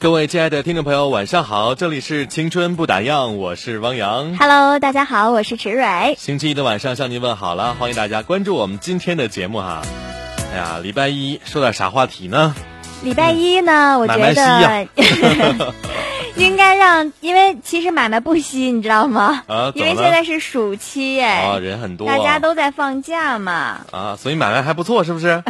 各位亲爱的听众朋友，晚上好！这里是青春不打烊，我是汪洋。Hello，大家好，我是池蕊。星期一的晚上向您问好了，欢迎大家关注我们今天的节目哈。哎呀，礼拜一说点啥话题呢？礼拜一呢，我觉得稀 应该让，因为其实买卖不稀，你知道吗？啊，因为现在是暑期，哎，啊人很多，大家都在放假嘛。啊，所以买卖还不错，是不是？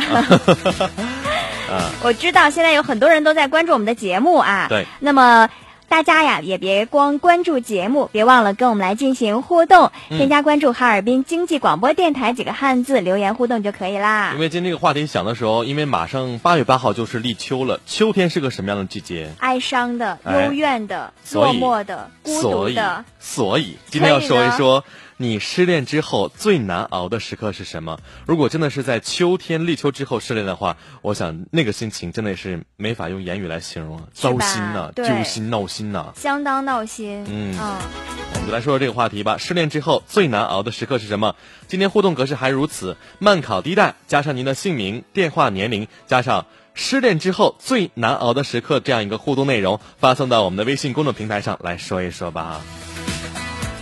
我知道现在有很多人都在关注我们的节目啊。对。那么。大家呀，也别光关注节目，别忘了跟我们来进行互动。嗯添加关注哈尔滨经济广播电台几个汉字，留言互动就可以啦因。为今天这个话题想的时候，因为马上八月八号就是立秋了，秋天是个什么样的季节？哀伤的、哎幽怨的、所以落寞的、孤独所以的，，所以今天要说一说你失恋之后最难熬的时刻是什么。如果真的是在秋天立秋之后失恋的话，我想那个心情真的是没法用言语来形容了，糟心呐、对揪心、闹心呐、相当闹心。嗯嗯我们就来说说这个话题吧。失恋之后最难熬的时刻是什么？今天互动格式还如此：慢考低带加上您的姓名、电话、年龄，加上失恋之后最难熬的时刻这样一个互动内容，发送到我们的微信公众平台上来说一说吧。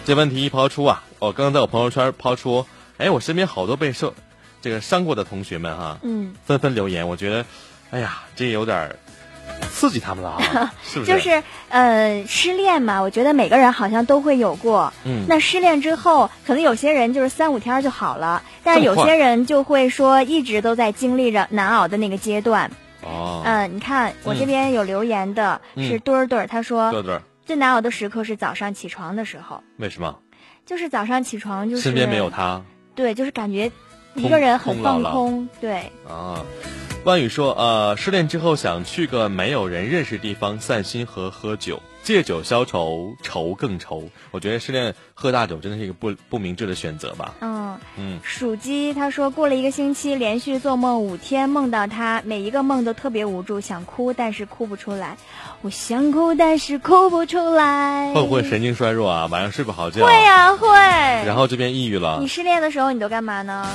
这问题一抛出啊，我刚刚在我朋友圈抛出，哎，我身边好多被受这个伤过的同学们哈、嗯，纷纷留言，我觉得，哎呀，这有点刺激他们了啊，是不是？就是呃，失恋嘛，我觉得每个人好像都会有过。嗯那失恋之后，可能有些人就是三五天就好了，但是有些人就会说一直都在经历着难熬的那个阶段。哦，嗯、你看我这边有留言的嗯是墩儿墩儿，他说对对，最难熬的时刻是早上起床的时候，为什么？就是早上起床就是身边没有他对，就是感觉一个人很放空，对。啊。万宇说，呃，失恋之后想去个没有人认识的地方散心和喝酒，借酒消愁，愁更愁。我觉得失恋喝大酒真的是一个不不明智的选择吧。嗯，嗯，属鸡他说过了一个星期，连续做梦五天，梦到他，每一个梦都特别无助，想哭但是哭不出来，我想哭但是哭不出来。会不会神经衰弱啊？晚上睡不好觉？会呀、会。然后这边抑郁了你。失恋的时候你都干嘛呢？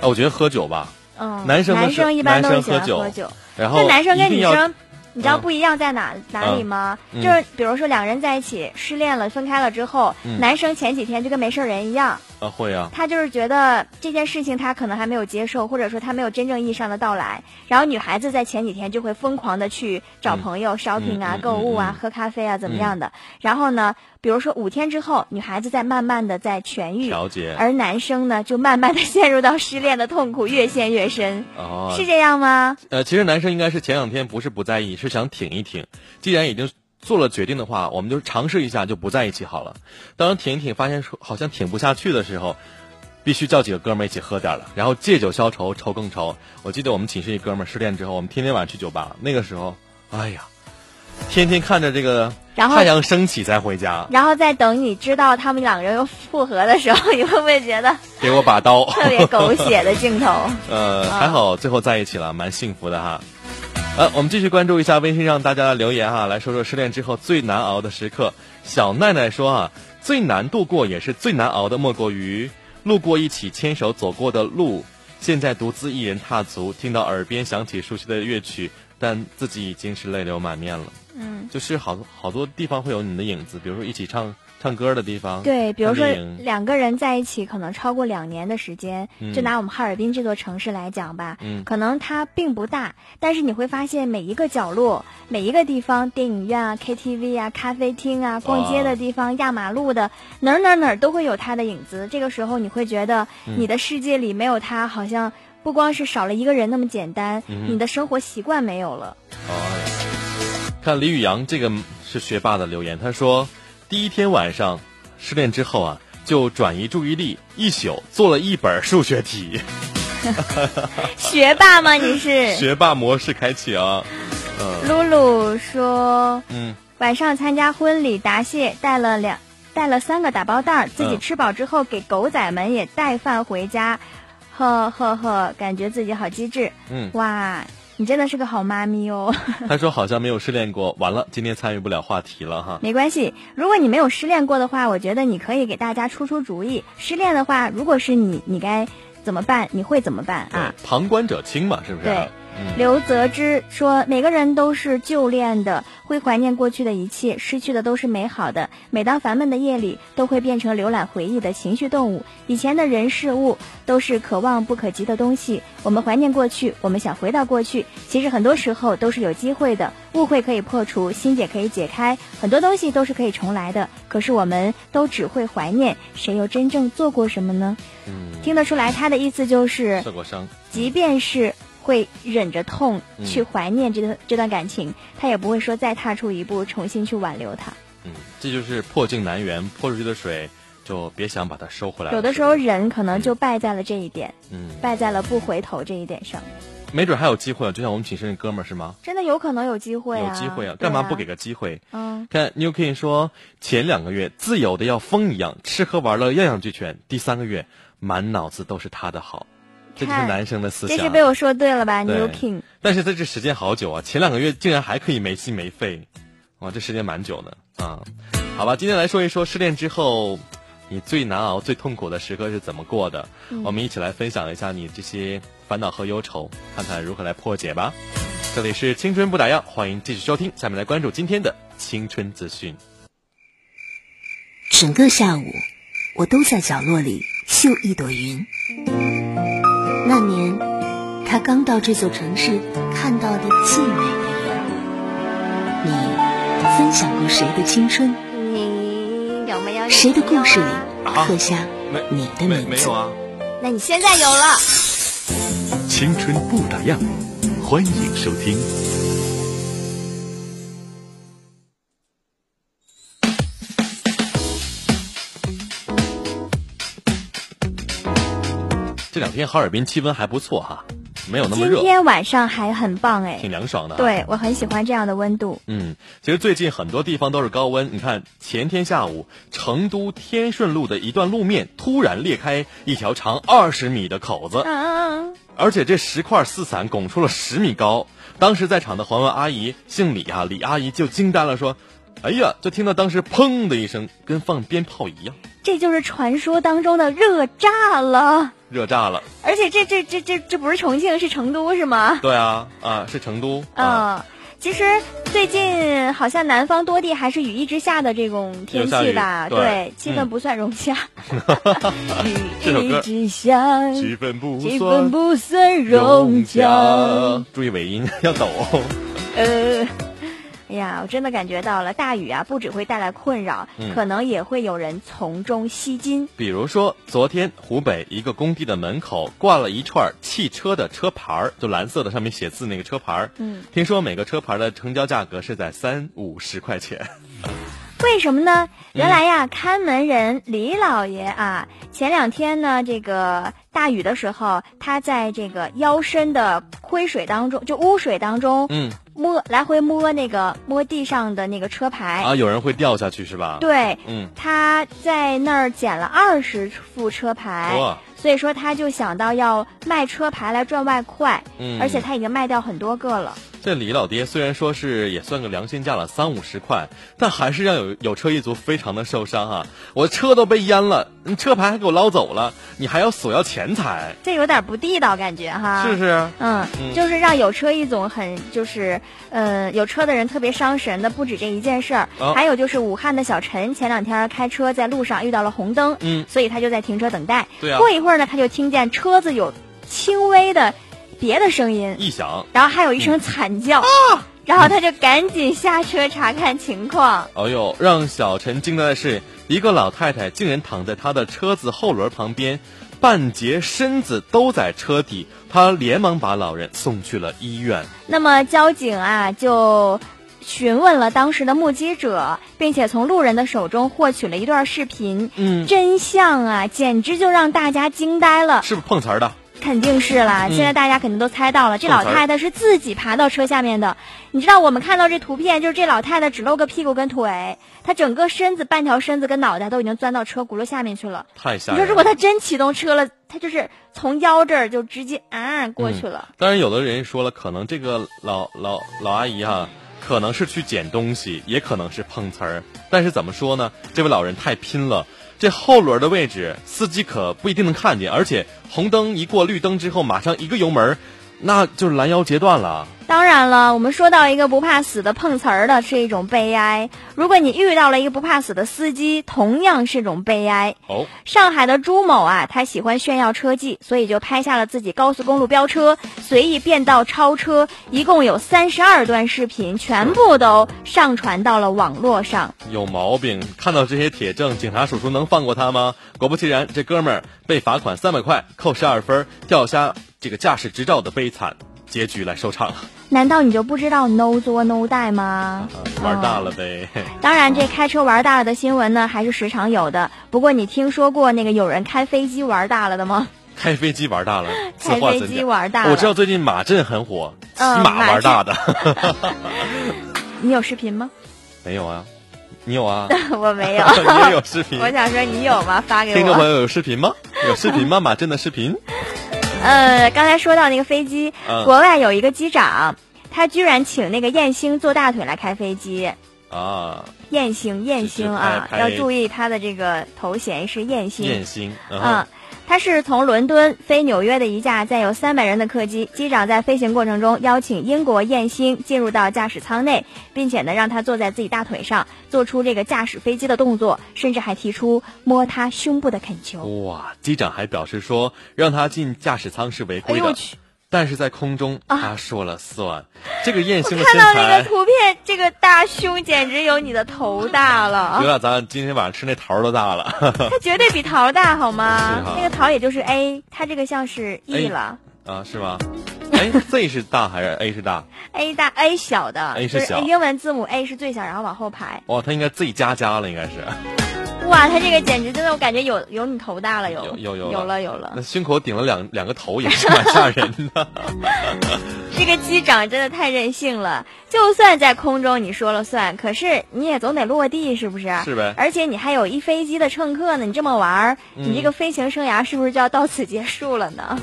啊，我觉得喝酒吧。嗯，男生男生一般都是喜欢男生喝喝酒。然后那男生跟女生，你知道嗯。不一样在哪、哪里吗？嗯。就是比如说两个人在一起失恋了，分开了之后，嗯。男生前几天就跟没事人一样，啊会啊，他就是觉得这件事情他可能还没有接受，或者说他没有真正意义上的到来。然后女孩子在前几天就会疯狂的去找朋友、shopping 啊、购物啊、嗯。喝咖啡啊，怎么样的？然后呢，比如说五天之后，女孩子在慢慢的在痊愈，调节而男生呢就慢慢的 陷入到失恋的痛苦，越陷越深，哦，是这样吗？呃，其实男生应该是前两天不是不在意，是想挺一挺。既然已经做了决定的话，我们就尝试一下，就不在一起好了。当挺一挺，发现说好像挺不下去的时候，必须叫几个哥们儿一起喝点儿了，然后借酒消愁，愁更愁。我记得我们寝室一哥们儿失恋之后，我们天天晚上去酒吧，那个时候，哎呀，天天看着这个太阳升起才回家，然后再等你知道他们两个人又复合的时候，你会不会觉得给我把刀。特别狗血的镜头？呃，还好最后在一起了，蛮幸福的哈。呃，我们继续关注一下微信上大家的留言哈，来说说失恋之后最难熬的时刻。小奈奈说啊，最难度过也是最难熬的，莫过于路过一起牵手走过的路，现在独自一人踏足，听到耳边响起熟悉的乐曲，但自己已经是泪流满面了。嗯，就是好好多地方会有你的影子，比如说一起唱唱歌的地方，对，比如说两个人在一起可能超过两年的时间，嗯。就拿我们哈尔滨这座城市来讲吧，嗯。可能它并不大，但是你会发现每一个角落、每一个地方，电影院啊、KTV 啊、咖啡厅啊、逛街的地方、压马路的哪儿哪儿哪儿都会有他的影子。这个时候你会觉得嗯。你的世界里没有它，好像不光是少了一个人那么简单，嗯。你的生活习惯没有了。哎，看李宇阳这个是学霸的留言，他说第一天晚上失恋之后啊，就转移注意力，一宿做了一本数学题，学霸吗？你是？学霸模式开启啊。嗯露露说。嗯，晚上参加婚礼答谢，带了两带了三个打包袋儿，自己嗯吃饱之后给狗仔们也带饭回家，呵呵呵，感觉自己好机智。嗯哇，你真的是个好妈咪哦。他说好像没有失恋过，完了今天参与不了话题了哈。没关系，如果你没有失恋过的话，我觉得你可以给大家出出主意。失恋的话，如果是你，你该怎么办？你会怎么办啊？旁观者清嘛，是不是？对嗯，刘泽之说：“每个人都是旧恋的，会怀念过去的一切，失去的都是美好的。每当烦闷的夜里，都会变成浏览回忆的情绪动物。以前的人事物都是可望不可及的东西。我们怀念过去，我们想回到过去，其实很多时候都是有机会的。误会可以破除，心结可以解开，很多东西都是可以重来的。可是我们都只会怀念，谁又真正做过什么呢？嗯，听得出来，他的意思就是。”受过伤。即便是会忍着痛嗯去怀念这段、这段感情，他也不会说再踏出一步重新去挽留他。嗯，这就是破镜难圆，泼出去的水就别想把它收回来。有的时候人可能就败在了这一点，嗯，败在了不回头这一点上。没准还有机会啊，就像我们寝室那哥们儿是吗？真的有可能有机会啊！有机会啊，干嘛不给？个机会？嗯，看 New King 说，前两个月自由的要疯一样，吃喝玩乐样样俱全，第三个月满脑子都是他的好，这就是男生的思想。这是被我说对了吧对，New King？但是在这时间好久啊，前两个月竟然还可以没心没肺，哇，这时间蛮久的啊。好吧，今天来说一说失恋之后，你最难熬、最痛苦的时刻是怎么过的？嗯我们一起来分享一下你这些烦恼和忧愁，看看如何来破解吧。这里是青春不打烊，欢迎继续收听。下面来关注今天的青春资讯。整个下午，我都在角落里绣一朵云。那年，他刚到这座城市看到的最美的人。你分享过谁的青春？你有没有谁的故事里啊刻下你的名字？没有啊？那你现在有了。青春不打烊，欢迎收听。这两天哈尔滨气温还不错哈，没有那么热今，天晚上还很棒哎挺，凉爽的。。对我很喜欢这样的温度。嗯，其实最近很多地方都是高温。你看，前天下午，成都天顺路的一段路面突然裂开一条长二十米的口子，嗯，而且这石块四散，拱出了十米高。当时在场的环卫阿姨姓李啊，李阿姨就惊呆了，说：“哎呀！”就听到当时砰的一声，跟放鞭炮一样，这就是传说当中的热炸了。热炸了。而且这这这这这不是重庆，是成都是吗？对啊，啊，是成都嗯、啊，其实最近好像南方多地还是雨一直下的这种天气吧，对气氛嗯不算融洽。雨一直下，气氛不气氛不算融洽。注意尾音要抖。呃，哎呀，我真的感觉到了，大雨啊，不只会带来困扰，嗯可能也会有人从中吸金。比如说，昨天湖北一个工地的门口挂了一串汽车的车牌儿，就蓝色的，上面写字那个车牌儿。嗯，听说每个车牌的成交价格是在三五十块钱。为什么呢？嗯原来呀，看门人李老爷啊，前两天呢，这个大雨的时候，他在这个腰身的灰水当中，就污水当中，嗯摸来回摸那个摸地上的那个车牌。啊，有人会掉下去是吧？。对，嗯，他在那儿捡了二十副车牌，哇，所以说他就想到要卖车牌来赚外快，嗯，而且他已经卖掉很多个了。这李老爹虽然说是也算个良心价了，三五十块，但还是让有有车一族非常的受伤啊！我车都被淹了，你车牌还给我捞走了，你还要索要钱财，这有点不地道感觉哈。是不是？嗯，就是让有车一族很就是呃有车的人特别伤神的，不止这一件事儿，还有就是武汉的小陈前两天开车在路上遇到了红灯，嗯，所以他就在停车等待。对啊。过一会儿呢，他就听见车子有轻微的。别的声音异响，然后还有一声惨叫，然后他就赶紧下车查看情况。哎呦，让小陈惊呆的是，一个老太太竟然躺在他的车子后轮旁边，半截身子都在车底。他连忙把老人送去了医院。那么交警啊，就询问了当时的目击者，并且从路人的手中获取了一段视频。嗯，真相啊，简直就让大家惊呆了。是不是碰瓷儿的？肯定是啦，现在大家肯定都猜到了，这老太太是自己爬到车下面的。你知道我们看到这图片，就是这老太太只露个屁股跟腿，她整个身子半条身子跟脑袋都已经钻到车轱辘下面去了。太吓人！你说如果她真启动车了，她就是从腰这儿就直接啊过去了。当然，有的人说了，可能这个老老老阿姨哈，可能是去捡东西，也可能是碰瓷儿。但是怎么说呢？这位老人太拼了。这后轮的位置，司机可不一定能看见，而且红灯一过，绿灯之后马上一个油门，那就是拦腰截断了。当然了，我们说到一个不怕死的碰瓷儿的是一种悲哀。如果你遇到了一个不怕死的司机，同样是种悲哀。哦，上海的朱某啊，他喜欢炫耀车技，所以就拍下了自己高速公路飙车、随意变道超车，一共有三十二段视频，全部都上传到了网络上。有毛病！看到这些铁证，警察叔叔能放过他吗？果不其然，这哥们儿被罚款三百块，扣十二分，吊销这个驾驶执照的悲惨结局来收场了。难道你就不知道 no 作 no die 吗？玩大了呗。当然，这开车玩大了的新闻呢，还是时常有的。不过，你听说过那个有人开飞机玩大了的吗？开飞机玩大了，开飞机玩大了。我知道最近马震很火，骑马玩大的。你有视频吗？没有啊，你有啊？我没有。你也有视频？我想说你有吗？发给我。听众朋友有视频吗？有视频吗？马震的视频？呃，刚才说到那个飞机，国外有一个机长，他居然请那个燕星坐大腿来开飞机啊！燕星，燕星啊，要注意他的这个头衔是燕星。燕星，嗯。他是从伦敦飞纽约的一架载有三百人的客机，机长在飞行过程中邀请英国燕星进入到驾驶舱内，并且呢让他坐在自己大腿上，做出这个驾驶飞机的动作，甚至还提出摸他胸部的恳求。哇！机长还表示说，让他进驾驶舱是违规的。但是在空中，他说了算。这个燕星的身材，看到那个图片，这个大胸简直有你的头大了。有点咱今天晚上吃那桃都大了。他绝对比桃大，好吗？那个桃也就是 A，他这个像是 E 了。啊，是吗？哎，Z 是大还是 A 是大？A 大，A 小的。A 是小。英文字母 A 是最小，然后往后排。哇，他应该 Z 加加了，应该是。哇，他这个简直真的，我感觉有有你头大了，有有有有了有了。那胸口顶了两两个头也是蛮吓人的。这个机长真的太任性了，就算在空中你说了算，可是你也总得落地，是不是？是呗。而且你还有一飞机的乘客呢，你这么玩，你这个飞行生涯是不是就要到此结束了呢？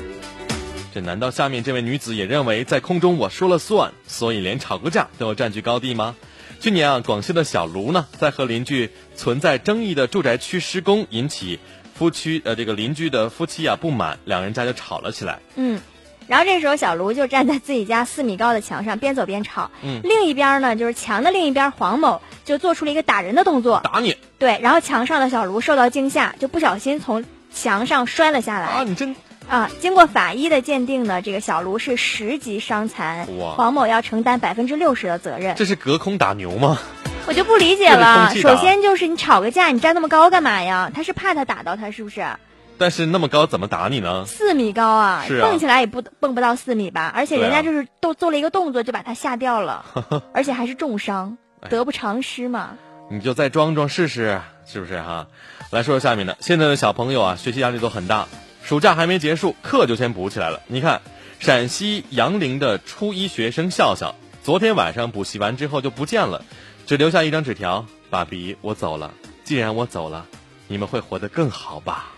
这难道下面这位女子也认为在空中我说了算，所以连吵个架都要占据高地吗？去年啊，广西的小卢呢，在和邻居存在争议的住宅区施工，引起夫妻呃这个邻居的夫妻啊不满，两人家就吵了起来。嗯，然后这时候小卢就站在自己家四米高的墙上，边走边吵。嗯，另一边呢，就是墙的另一边，黄某就做出了一个打人的动作，打你。对，然后墙上的小卢受到惊吓，就不小心从墙上摔了下来。啊，你真。啊，经过法医的鉴定呢，这个小卢是十级伤残，黄某要承担百分之六十的责任。这是隔空打牛吗？我就不理解了。首先就是你吵个架，你站那么高干嘛呀？他是怕他打到他是不是？但是那么高怎么打你呢？四米高啊，蹦起来也不蹦不到四米吧？而且人家就是都做了一个动作就把他吓掉了，而且还是重伤，得不偿失嘛。你就再装装试试，是不是哈？来说说下面的，现在的小朋友啊，学习压力都很大。暑假还没结束，课就先补起来了。你看，陕西杨凌的初一学生笑笑，昨天晚上补习完之后就不见了，只留下一张纸条：“爸比，我走了。既然我走了，你们会活得更好吧？”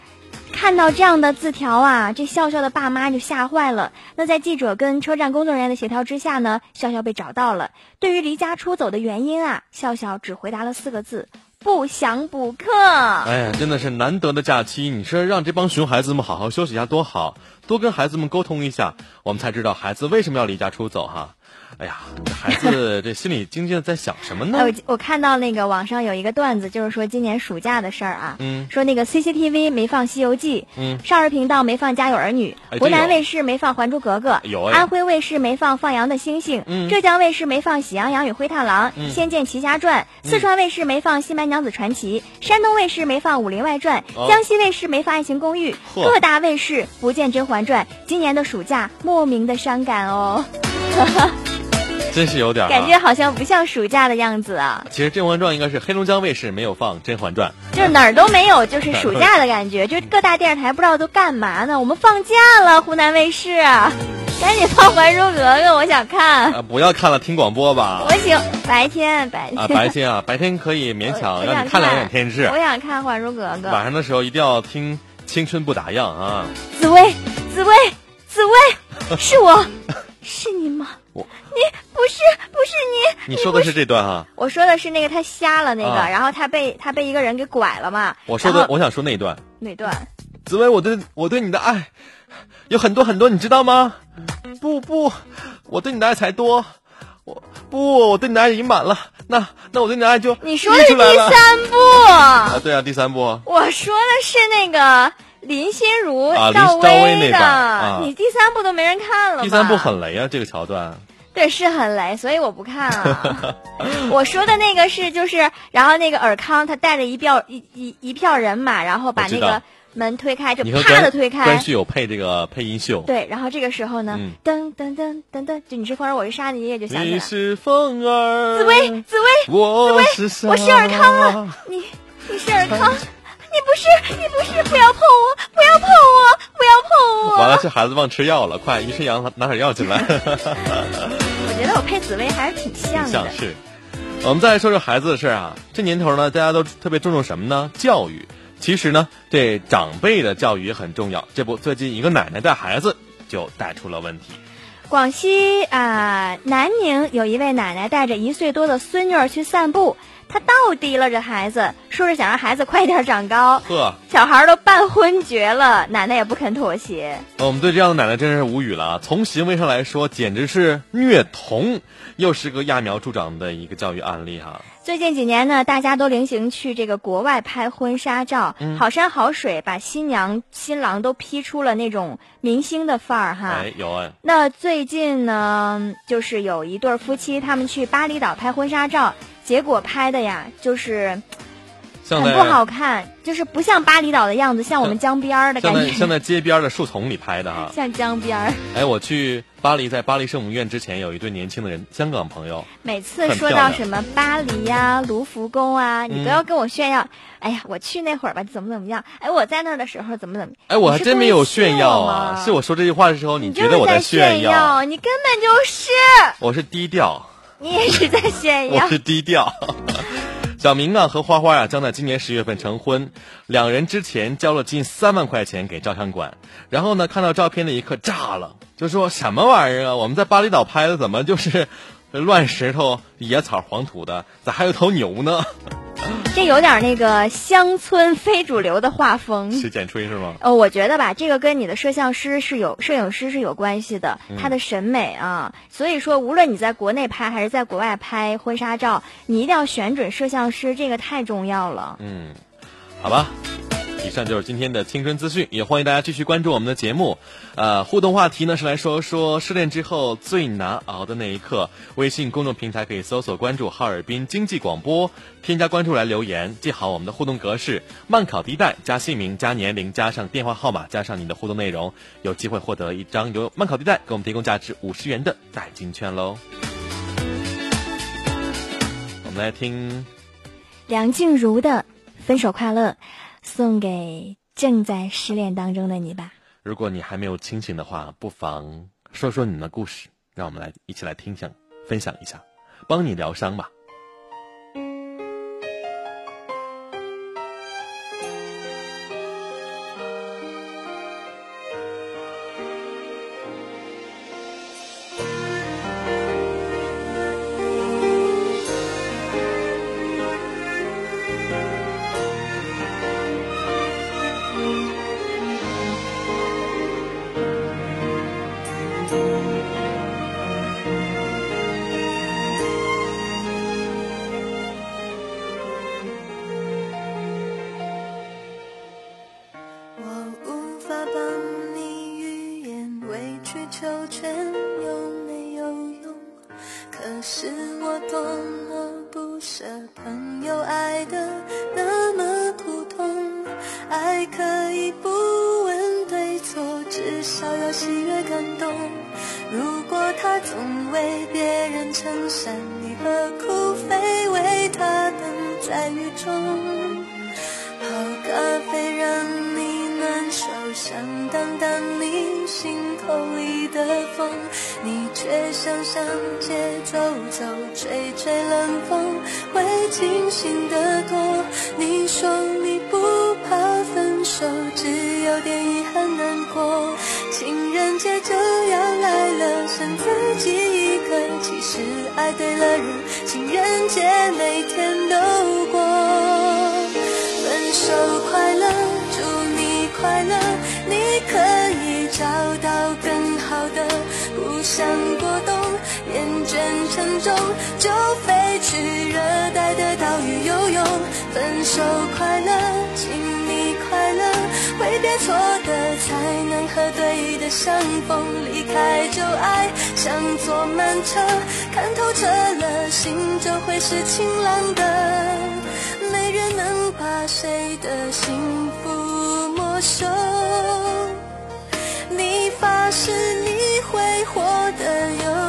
看到这样的字条啊，这笑笑的爸妈就吓坏了。那在记者跟车站工作人员的协调之下呢，笑笑被找到了。对于离家出走的原因啊，笑笑只回答了四个字：不想补课。哎呀，真的是难得的假期，你说让这帮熊孩子们好好休息一下多好，多跟孩子们沟通一下，我们才知道孩子为什么要离家出走哈。哎呀，这孩子这心里究竟在想什么呢？我我看到那个网上有一个段子，就是说今年暑假的事儿啊，嗯说那个 CCTV 没放《西游记》，嗯少儿频道没放《家有儿女哎》，湖南卫视没放《还珠格格》，有哎安徽卫视没放《放羊的星星》，嗯浙江卫视没放《喜羊羊与灰太狼》嗯仙剑奇侠传》，四川卫视没放《新白娘子传奇》，山东卫视没放《武林外传》，哦江西卫视没放《爱情公寓》，各大卫视不见《甄嬛传》，今年的暑假莫名的伤感哦，真是有点、啊、感觉好像不像暑假的样子啊。其实《甄嬛传》应该是黑龙江卫视没有放《甄嬛传就是哪儿都没有，就是暑假的感觉，就各大电视台不知道都干嘛呢？我们放假了，湖南卫视，赶紧放《还珠格格》，我想》看。啊，不要看了，听广播吧我。行，白天白天啊，白天啊，白天可以勉强让你看两眼天视我，想看《还珠格格晚》。上的时候一定要听《青春不打烊》啊。紫薇，紫薇，紫薇，是我，是你吗？我你不是，不是你。你说的是这段哈、我说的是那个他瞎了那个，啊然后他被他被一个人给拐了嘛。我说的我想说那一段。哪段？紫薇，我对我对你的爱有很多很多，你知道吗？不不，我对你的爱才多，我不，我对你的爱已经满了。那那我对你的爱就你说的是第三部。啊？对啊，第三部。我说的是那个林心如、赵赵薇那版啊你第三部都没人看了吧？第三部很雷啊，这个桥段。对，是很雷，所以我不看了。我说的那个是就是，然后那个尔康他带着一票一一一票人马，然后把那个门推开，就啪的推开关。旭有配这个配音秀。对，然后这个时候呢嗯，噔噔噔噔噔，就你是风儿，我是沙，你也就想起来。你是风儿，紫薇，紫薇，紫薇，我是尔康啊！你你是尔康，你不是，你不是，不要碰我，不要碰我，不要碰我。完了，这孩子忘吃药了，快，于晨阳拿点药进来。我觉得我配紫薇还是挺像的。像是。我们再来说说孩子的事儿啊。这年头呢，大家都特别注重什么呢？教育。其实呢，这长辈的教育也很重要。这不，最近一个奶奶带孩子就带出了问题。广西啊、南宁有一位奶奶带着一岁多的孙女儿去散步，她倒提了这孩子，说是想让孩子快点长高。呵，小孩儿都半昏厥了，奶奶也不肯妥协。我们对这样的奶奶真是无语了啊！从行为上来说，简直是虐童，又是个揠苗助长的一个教育案例哈。最近几年呢，大家都流行去这个国外拍婚纱照，嗯好山好水，把新娘新郎都 P 出了那种明星的范儿哈。哎，有哎，那最近呢，就是有一对夫妻，他们去巴厘岛拍婚纱照，结果拍的呀，就是很不好看，就是不像巴厘岛的样子，像我们江边儿的感觉，像在像在街边的树丛里拍的哈。像江边儿。哎，我去巴黎，在巴黎圣母院之前有一对年轻的人，香港朋友，每次说到什么巴黎呀、卢浮宫啊，你都要跟我炫耀。哎呀，我去那会儿吧，怎么怎么样？哎，我在那儿的时候怎么怎么？哎，我还真没有炫耀啊！是我说这句话的时候，你觉得我在炫耀，你根本就是，我是低调，你也是在炫耀 我。是低调。小明啊和花花啊将在今年十月份成婚，两人之前交了近三万块钱给照相馆，然后呢看到照片的一刻炸了，就说什么玩意儿啊？我们在巴厘岛拍的，怎么就是乱石头、野草、黄土的？咋还有头牛呢？这有点那个乡村非主流的画风。是剪吹是吗？哦，我觉得吧，这个跟你的摄像师是有摄影师是有关系的，他的审美啊。所以说，无论你在国内拍还是在国外拍婚纱照，你一定要选准摄像师，这个太重要了。嗯，好吧。以上就是今天的青春资讯，也欢迎大家继续关注我们的节目。呃，互动话题呢是来说说失恋之后最难熬的那一刻。微信公众平台可以搜索关注哈尔滨经济广播，添加关注来留言。记好我们的互动格式：慢考地带加姓名加年龄加上电话号码加上你的互动内容，有机会获得一张由慢考地带给我们提供价值五十元的代金券喽。我们来听梁静茹的《分手快乐》，送给正在失恋当中的你吧。如果你还没有清醒的话，不妨说说你们的故事，让我们来一起来听享、分享一下，帮你疗伤吧。清醒得多。你说你不怕分手，只有点遗憾难过。情人节就要来了，剩自己一个。其实爱对了人，情人节每天都过。分手快乐。祝你快乐，你可以找到更好的。不想过冬，厌倦沉重，就分手快乐，请你快乐，挥别错的，才能和对的相逢。离开旧爱，像坐慢车，看透彻了，心就会是晴朗的。没人能把谁的幸福。没收，你发誓你会活得有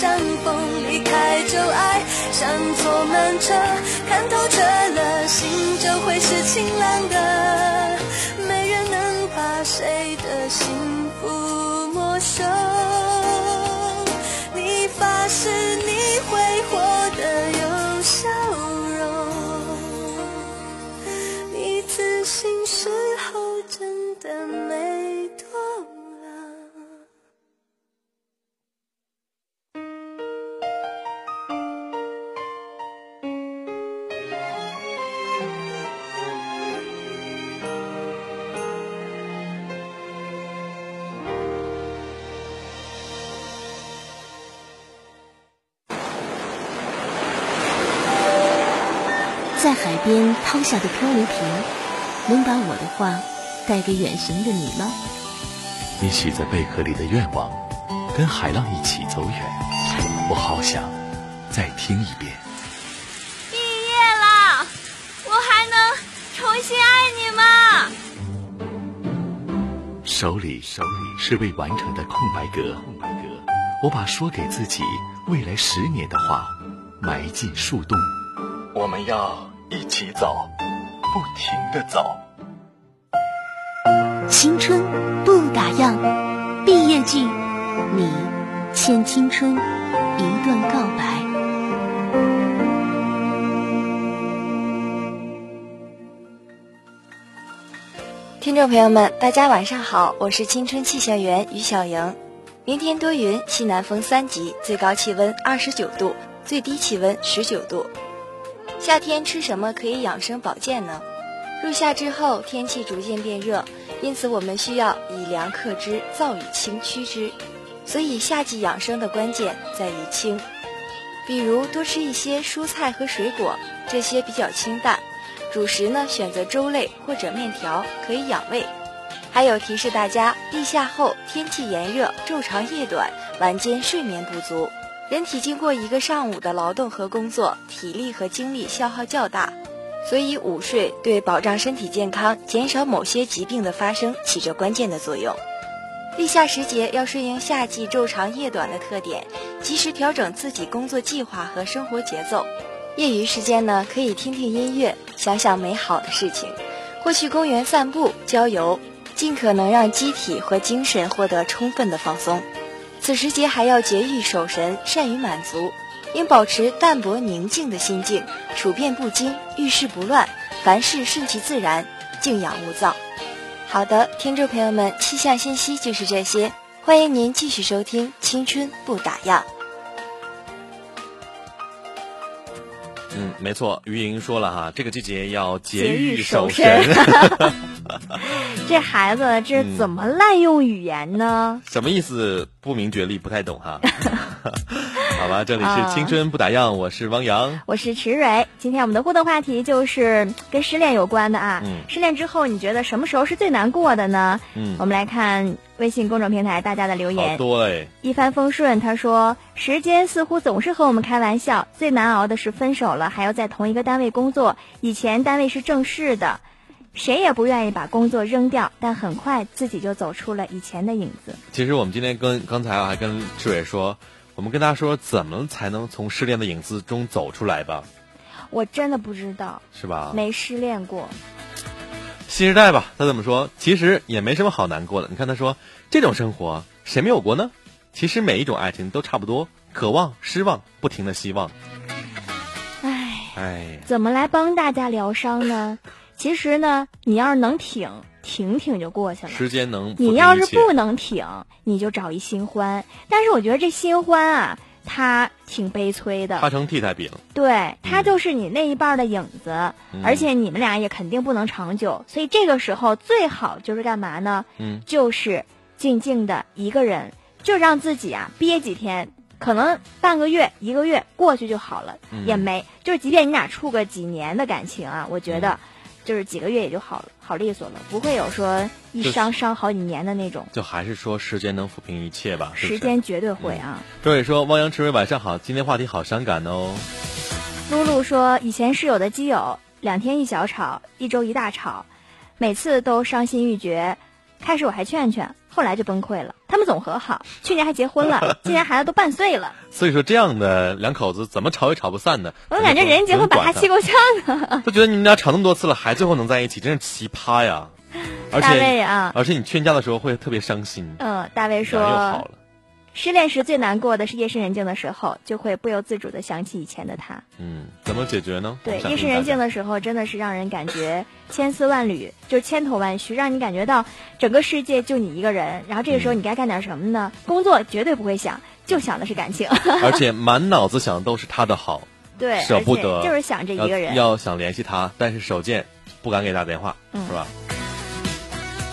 相逢。离开旧爱，像坐慢车，看透彻了，心就会是晴朗的。没人能把谁的幸福没收。抛下的漂流瓶，能把我的话。带给远行的你吗？你许在贝壳里的愿望，跟海浪一起走远。我好想再听一遍。毕业了，我还能重新爱你吗？手里手里是未完成的空白格，空白格。我把说给自己未来十年的话埋进树洞。我们要一起走，不停的走。青春不打烊，毕业季，你欠青春一段告白。听众朋友们，大家晚上好，我是青春气象员于小莹。明天多云，西南风三级，最高气温二十九度，最低气温十九度。夏天吃什么可以养生保健呢？入夏之后，天气逐渐变热。因此，我们需要以凉克之，燥以清驱之。所以，夏季养生的关键在于清。比如，多吃一些蔬菜和水果，这些比较清淡，主食呢选择粥类或者面条，可以养胃。还有提示大家，立夏后天气炎热，昼长夜短，晚间睡眠不足，人体经过一个上午的劳动和工作，体力和精力消耗较大，所以午睡对保障身体健康、减少某些疾病的发生起着关键的作用。立夏时节要顺应夏季昼长夜短的特点，及时调整自己工作计划和生活节奏。业余时间呢，可以听听音乐，想想美好的事情，或去公园散步、郊游。尽可能让机体和精神获得充分的放松。此时节还要节欲守神，善于满足，应保持淡泊宁静的心境，处变不惊，遇事不乱，凡事顺其自然，静养勿躁。好的，听众朋友们，气象信息就是这些，欢迎您继续收听《青春不打烊》。嗯，没错，于莹说了哈，这个季节要节欲守神。这孩子这怎么滥用语言呢？什么意思？不明觉厉，不太懂哈。好吧，这里是青春不打烊，我是汪洋，我是池蕊。今天我们的互动话题就是跟失恋有关的啊。嗯，失恋之后你觉得什么时候是最难过的呢？嗯，我们来看微信公众平台大家的留言。多哎。一帆风顺，他说时间似乎总是和我们开玩笑，最难熬的是分手了还要在同一个单位工作。以前单位是正式的。谁也不愿意把工作扔掉，但很快自己就走出了以前的影子。其实我们今天跟刚才还跟志伟说，我们跟他说怎么才能从失恋的影子中走出来吧？我真的不知道，是吧？没失恋过。新时代吧，他怎么说？其实也没什么好难过的。你看他说，这种生活谁没有过呢？其实每一种爱情都差不多，渴望、失望、不停的希望。唉唉，怎么来帮大家疗伤呢？其实呢，你要是能挺挺挺就过去了。时间能。你要是不能挺，你就找一新欢。但是我觉得这新欢啊，他挺悲催的。他成替代品。对他就是你那一半的影子，而且你们俩也肯定不能长久。所以这个时候最好就是干嘛呢？嗯，就是静静的一个人，就让自己啊憋几天，可能半个月、一个月过去就好了，也没就是即便你俩处个几年的感情啊，我觉得。就是几个月也就好了，好利索了，不会有说一伤伤好几年的那种。就还是说时间能抚平一切吧？时间绝对会啊！周伟说：“汪洋池伟晚上好，今天话题好伤感哦。”露露说：“以前室友的基友，两天一小吵，一周一大吵，每次都伤心欲绝。开始我还劝劝。”后来就崩溃了，他们总和好，去年还结婚了，今年孩子都半岁了。所以说，这样的两口子怎么吵也吵不散的。我感觉人家结婚把他气够呛啊！都觉得你们俩吵那么多次了，还最后能在一起，真是奇葩呀！大卫啊，而且你劝架的时候会特别伤心。嗯，大卫说。又好了。失恋时最难过的是夜深人静的时候，就会不由自主的想起以前的他。嗯，怎么解决呢？对，夜深人静的时候，真的是让人感觉千丝万缕，就千头万绪，让你感觉到整个世界就你一个人。然后这个时候你该干点什么呢？工作绝对不会想，就想的是感情。而且 满脑子想的都是他的好，对，舍不得，就是想这一个人。要想联系他，但是手贱，不敢给他电话，是吧？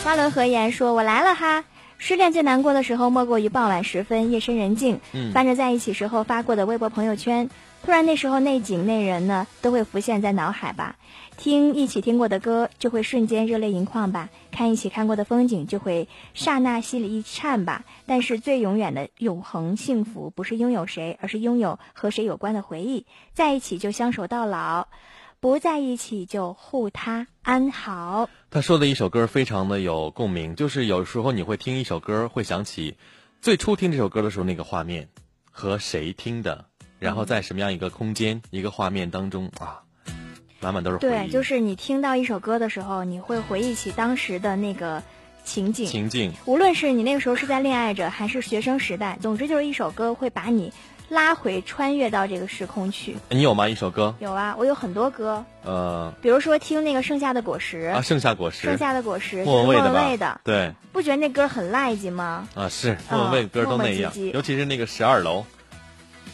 花轮和言说：“我来了哈。”失恋最难过的时候，莫过于傍晚时分，夜深人静，翻着在一起时候发过的微博朋友圈，突然那时候那景那人呢，都会浮现在脑海吧。听一起听过的歌，就会瞬间热泪盈眶吧。看一起看过的风景，就会刹那心里一颤吧。但是最永远的永恒幸福，不是拥有谁，而是拥有和谁有关的回忆。在一起就相守到老。不在一起就护他安好。他说的一首歌非常的有共鸣，就是有时候你会听一首歌，会想起最初听这首歌的时候那个画面，和谁听的，然后在什么样一个空间、一个画面当中啊，满满都是回忆。对，就是你听到一首歌的时候，你会回忆起当时的那个情景。情境，无论是你那个时候是在恋爱着，还是学生时代，总之就是一首歌会把你。拉回穿越到这个时空去，你有吗？一首歌？有啊，我有很多歌。呃，比如说听那个《盛夏的果实》啊，《盛夏果实》，《盛夏的果实》莫文蔚的，对，不觉得那歌很赖叽吗？啊，是莫文蔚歌都那样，尤其是那个十二楼，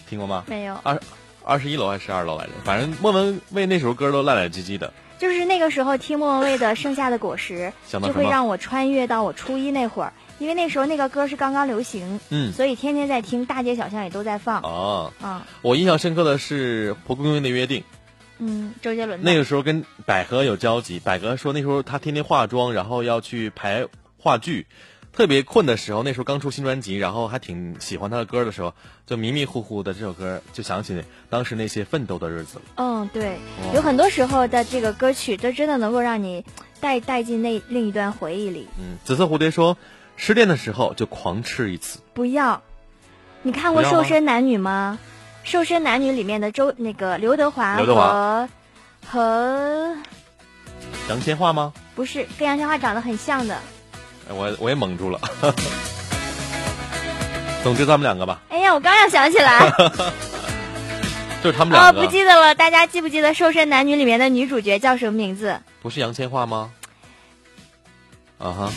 听过吗？没有。二二十一楼还是十二楼来着？反正莫文蔚那首歌都赖赖唧唧的。就是那个时候听莫文蔚的《盛夏的果实》，就会让我穿越到我初一那会儿。因为那时候那个歌是刚刚流行，嗯，所以天天在听，大街小巷也都在放。哦，啊，我印象深刻的是《蒲公英的约定》，嗯，周杰伦的。那个时候跟百合有交集，百合说那时候她天天化妆，然后要去排话剧，特别困的时候，那时候刚出新专辑，然后还挺喜欢她的歌的时候，就迷迷糊糊的这首歌，就想起当时那些奋斗的日子。了。嗯，对，有很多时候的这个歌曲，都真的能够让你带带进那另一段回忆里。嗯，紫色蝴蝶说，失恋的时候就狂吃一次。不要，你看过《瘦身男女》吗？《瘦身男女》里面的周那个刘德华刘德华和和杨千嬅吗？不是跟杨千嬅长得很像的。哎我我也蒙住了。总之他们两个吧，哎呀，我刚要想起来，就是他们哦，两个，不记得了。大家记不记得《瘦身男女》里面的女主角叫什么名字？不是杨千嬅吗？啊哈，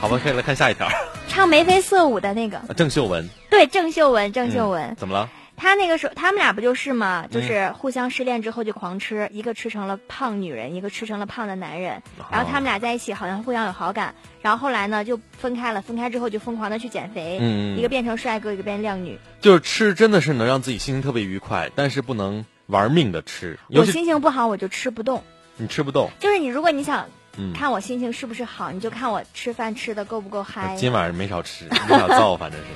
好吧，可以来看下一条。唱眉飞色舞的那个，郑秀文，对，郑秀文，郑秀文。嗯怎么了？他那个时候，他们俩不就是吗？嗯就是互相失恋之后就狂吃，一个吃成了胖女人，一个吃成了胖的男人。然后他们俩在一起好像互相有好感，然后后来呢就分开了，分开之后就疯狂的去减肥，嗯一个变成帅哥，一个变靓女。就是吃真的是能让自己心情特别愉快，但是不能玩命的吃，我心情不好，我就吃不动。你吃不动。就是你，如果你想嗯，看我心情是不是好，你就看我吃饭吃的够不够嗨。今晚上没少吃，没少造，反正是。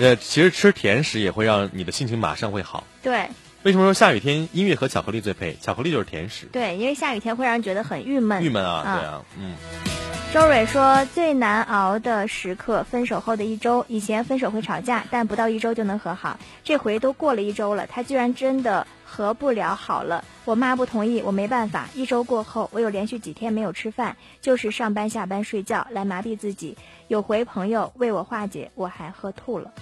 呃，其实吃甜食也会让你的心情马上会好。对为什么说下雨天音乐和巧克力最配？巧克力就是甜食。对，因为下雨天会让人觉得很郁闷。郁闷啊，啊对啊，嗯，周蕊说最难熬的时刻，分手后的一周。以前分手会吵架，但不到一周就能和好。这回都过了一周了，他居然真的和不了好了。我妈不同意，我没办法。一周过后，我有连续几天没有吃饭，就是上班、下班、睡觉来麻痹自己。有回朋友为我化解，我还喝吐了。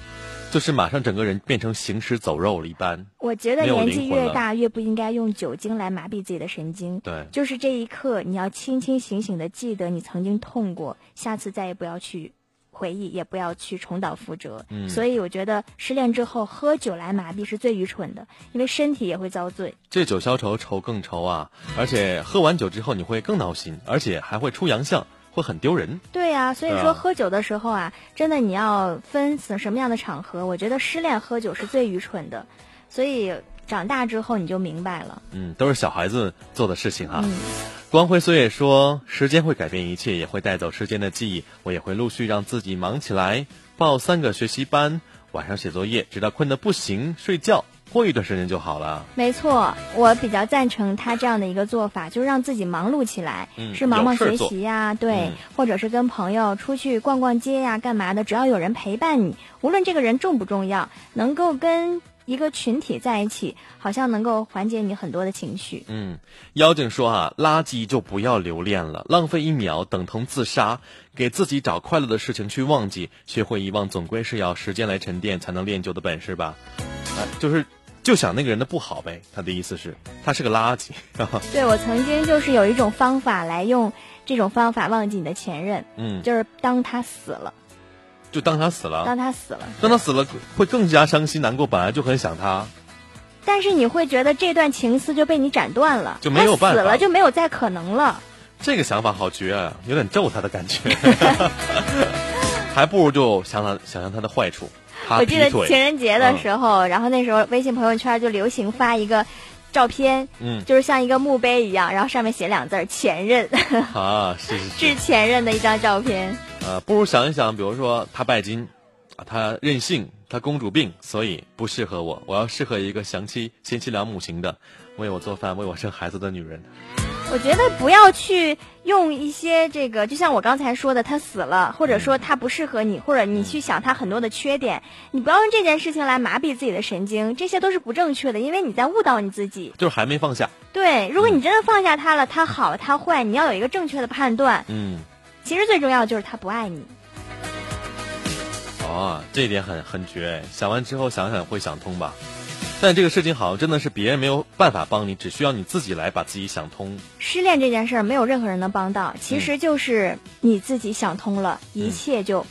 就是马上整个人变成行尸走肉了一般。我觉得年纪越大，越不应该用酒精来麻痹自己的神经。对，就是这一刻，你要清清醒醒的记得你曾经痛过，下次再也不要去回忆，也不要去重蹈覆辙。嗯所以我觉得失恋之后喝酒来麻痹是最愚蠢的，因为身体也会遭罪。借酒消愁，愁更愁啊！而且喝完酒之后你会更闹心，而且还会出洋相，会很丢人。对呀、所以说喝酒的时候啊，真的你要分什么样的场合。我觉得失恋喝酒是最愚蠢的，所以长大之后你就明白了。嗯，都是小孩子做的事情哈。嗯 光辉岁月说：“时间会改变一切，也会带走时间的记忆。我也会陆续让自己忙起来，报三个学习班，晚上写作业，直到困得不行睡觉。过一段时间就好了。没错，我比较赞成他这样的一个做法，就是让自己忙碌起来，嗯是忙忙学习呀，对，嗯或者是跟朋友出去逛逛街呀，干嘛的，只要有人陪伴你，无论这个人重不重要，能够跟一个群体在一起，好像能够缓解你很多的情绪。嗯，妖精说啊，垃圾就不要留恋了，浪费一秒等同自杀。给自己找快乐的事情去忘记，学会遗忘，总归是要时间来沉淀才能练就的本事吧。啊，就是就想那个人的不好呗。他的意思是，他是个垃圾。对我曾经就是有一种方法来用这种方法忘记你的前任，嗯，就是当他死了，就当他死了，当他死了，当他死了会更加伤心难过，本来就很想他。但是你会觉得这段情丝就被你斩断了，就没有办法死了就没有再可能了。这个想法好绝啊，有点咒他的感觉。还不如就想想想想他的坏处。他我记得情人节的时候，然后那时候微信朋友圈就流行发一个照片，嗯就是像一个墓碑一样，然后上面写两字儿“前任”，啊，是是。前任的一张照片。呃，不如想一想，比如说他拜金，啊，他任性，他公主病，所以不适合我。我要适合一个贤妻贤妻良母型的，为我做饭，为我生孩子的女人。我觉得不要去用一些这个，就像我刚才说的，他死了，或者说他不适合你，或者你去想他很多的缺点，你不要用这件事情来麻痹自己的神经，这些都是不正确的，因为你在误导你自己。就是还没放下。对，如果你真的放下他了，他好他坏，你要有一个正确的判断。嗯，其实最重要的就是他不爱你。哦，这一点很很绝。想完之后想想会想通吧。但这个事情好像真的是别人没有办法帮你，只需要你自己来把自己想通。失恋这件事儿没有任何人能帮到，其实就是你自己想通了，一切就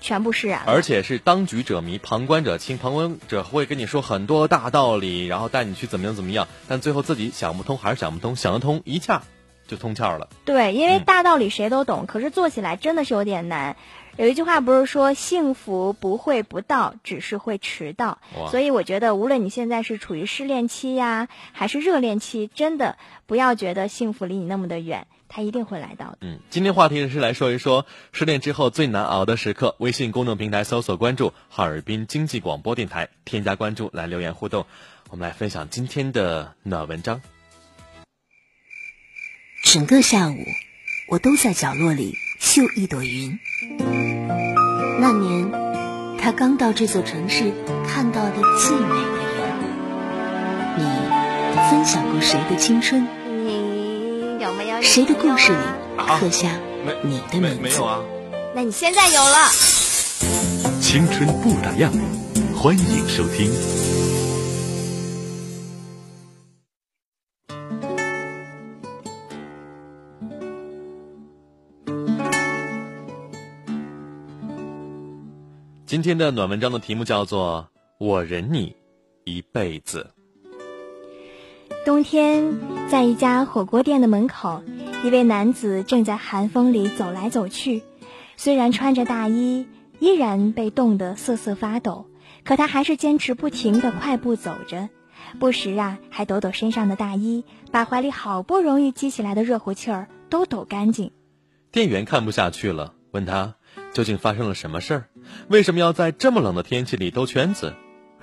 全部释然。而且是当局者迷，旁观者清。旁观者会跟你说很多大道理，然后带你去怎么样怎么样，但最后自己想不通还是想不通，想得通一下就通窍了。对，因为嗯大道理谁都懂，可是做起来真的是有点难。有一句话不是说幸福不会不到，只是会迟到。所以我觉得，无论你现在是处于失恋期呀，还是热恋期，真的不要觉得幸福离你那么的远，它一定会来到的。嗯，今天话题是来说一说失恋之后最难熬的时刻。微信公众平台搜索关注哈尔滨经济广播电台，添加关注来留言互动。我们来分享今天的暖文章。整个下午，我都在角落里绣一朵云。那年，他刚到这座城市，看到的最美的人。你分享过谁的青春？你有没有？谁的故事里刻下你的名字？没有啊。那你现在有了。青春不打烊，欢迎收听。今天的暖文章的题目叫做《我忍你一辈子》。冬天，在一家火锅店的门口，一位男子正在寒风里走来走去。虽然穿着大衣，依然被冻得瑟瑟发抖，可他还是坚持不停的快步走着，不时啊还抖抖身上的大衣，把怀里好不容易积起来的热乎气儿都抖干净。店员看不下去了，问他。究竟发生了什么事儿？为什么要在这么冷的天气里兜圈子？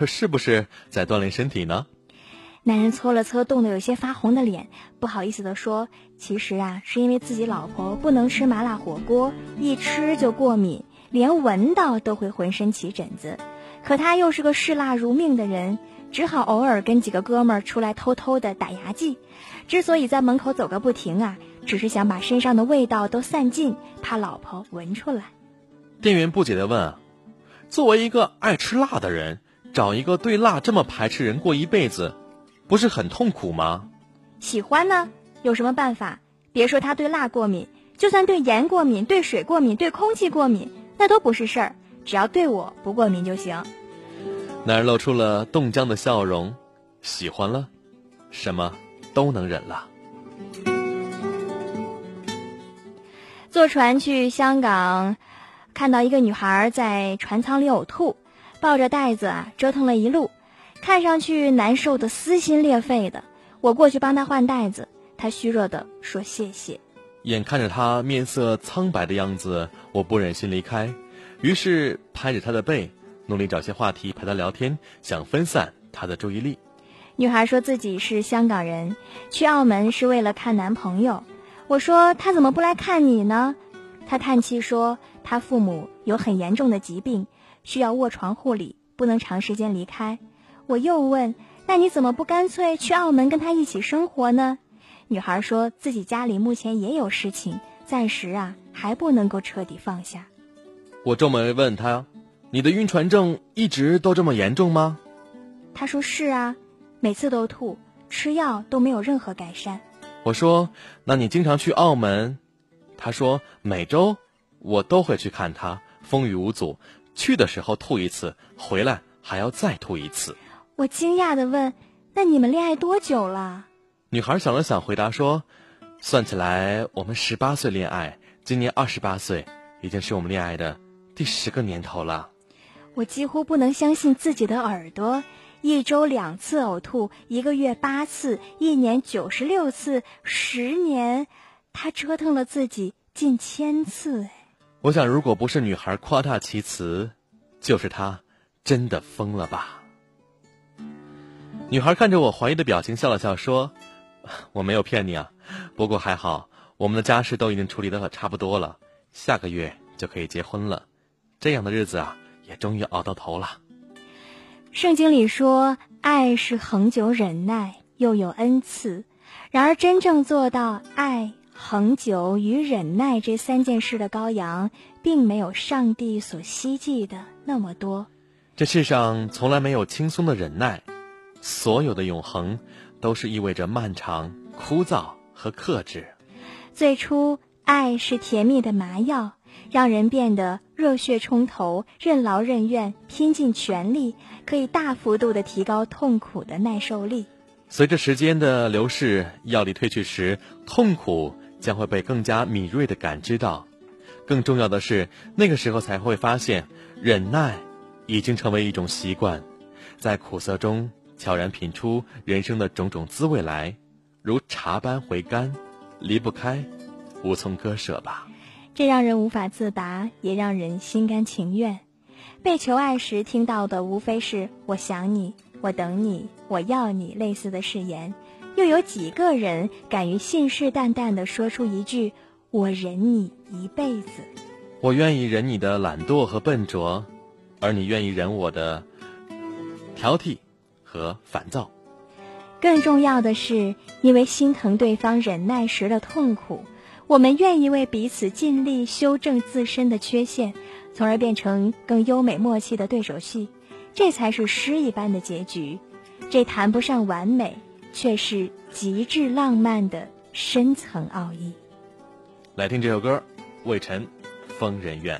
是不是在锻炼身体呢？男人搓了搓冻得有些发红的脸，不好意思地说：“其实啊，是因为自己老婆不能吃麻辣火锅，一吃就过敏，连闻到都会浑身起疹子。可他又是个嗜辣如命的人，只好偶尔跟几个哥们儿出来偷偷的打牙祭。之所以在门口走个不停啊，只是想把身上的味道都散尽，怕老婆闻出来。”店员不解地问：“作为一个爱吃辣的人，找一个对辣这么排斥人过一辈子，不是很痛苦吗？”“喜欢呢，有什么办法？别说他对辣过敏，就算对盐过敏、对水过敏、对空气过敏，那都不是事儿。只要对我不过敏就行。”男人露出了冻僵的笑容：“喜欢了，什么都能忍了。”坐船去香港。看到一个女孩在船舱里呕吐，抱着袋子啊折腾了一路，看上去难受的撕心裂肺的。我过去帮她换袋子，她虚弱的说谢谢。眼看着她面色苍白的样子，我不忍心离开，于是拍着她的背，努力找些话题陪她聊天，想分散她的注意力。女孩说自己是香港人，去澳门是为了看男朋友。我说她怎么不来看你呢？她叹气说。他父母有很严重的疾病，需要卧床护理，不能长时间离开。我又问：“那你怎么不干脆去澳门跟他一起生活呢？”女孩说自己家里目前也有事情，暂时啊还不能够彻底放下。我皱眉问他：“你的晕船症一直都这么严重吗？”他说：“是啊，每次都吐，吃药都没有任何改善。”我说：“那你经常去澳门？”他说：“每周。”我都会去看他，风雨无阻。去的时候吐一次，回来还要再吐一次。我惊讶的问：“那你们恋爱多久了？”女孩想了想，回答说：“算起来，我们十八岁恋爱，今年二十八岁，已经是我们恋爱的第十个年头了。”我几乎不能相信自己的耳朵：一周两次呕吐，一个月八次，一年九十六次，十年，他折腾了自己近千次。哎。我想，如果不是女孩夸大其词，就是他真的疯了吧？女孩看着我怀疑的表情，笑了笑说：“我没有骗你啊，不过还好，我们的家事都已经处理的差不多了，下个月就可以结婚了。这样的日子啊，也终于熬到头了。”圣经里说：“爱是恒久忍耐，又有恩赐。”然而，真正做到爱。恒久与忍耐这三件事的羔羊，并没有上帝所希冀的那么多。这世上从来没有轻松的忍耐，所有的永恒，都是意味着漫长、枯燥和克制。最初，爱是甜蜜的麻药，让人变得热血冲头、任劳任怨、拼尽全力，可以大幅度的提高痛苦的耐受力。随着时间的流逝，药力褪去时，痛苦。将会被更加敏锐地感知到，更重要的是，那个时候才会发现，忍耐已经成为一种习惯，在苦涩中悄然品出人生的种种滋味来，如茶般回甘，离不开，无从割舍吧。这让人无法自拔，也让人心甘情愿。被求爱时听到的，无非是“我想你”“我等你”“我要你”类似的誓言。又有几个人敢于信誓旦旦地说出一句“我忍你一辈子”？我愿意忍你的懒惰和笨拙，而你愿意忍我的挑剔和烦躁。更重要的是，因为心疼对方忍耐时的痛苦，我们愿意为彼此尽力修正自身的缺陷，从而变成更优美默契的对手戏。这才是诗一般的结局。这谈不上完美。却是极致浪漫的深层奥义。来听这首歌，魏晨《疯人院》。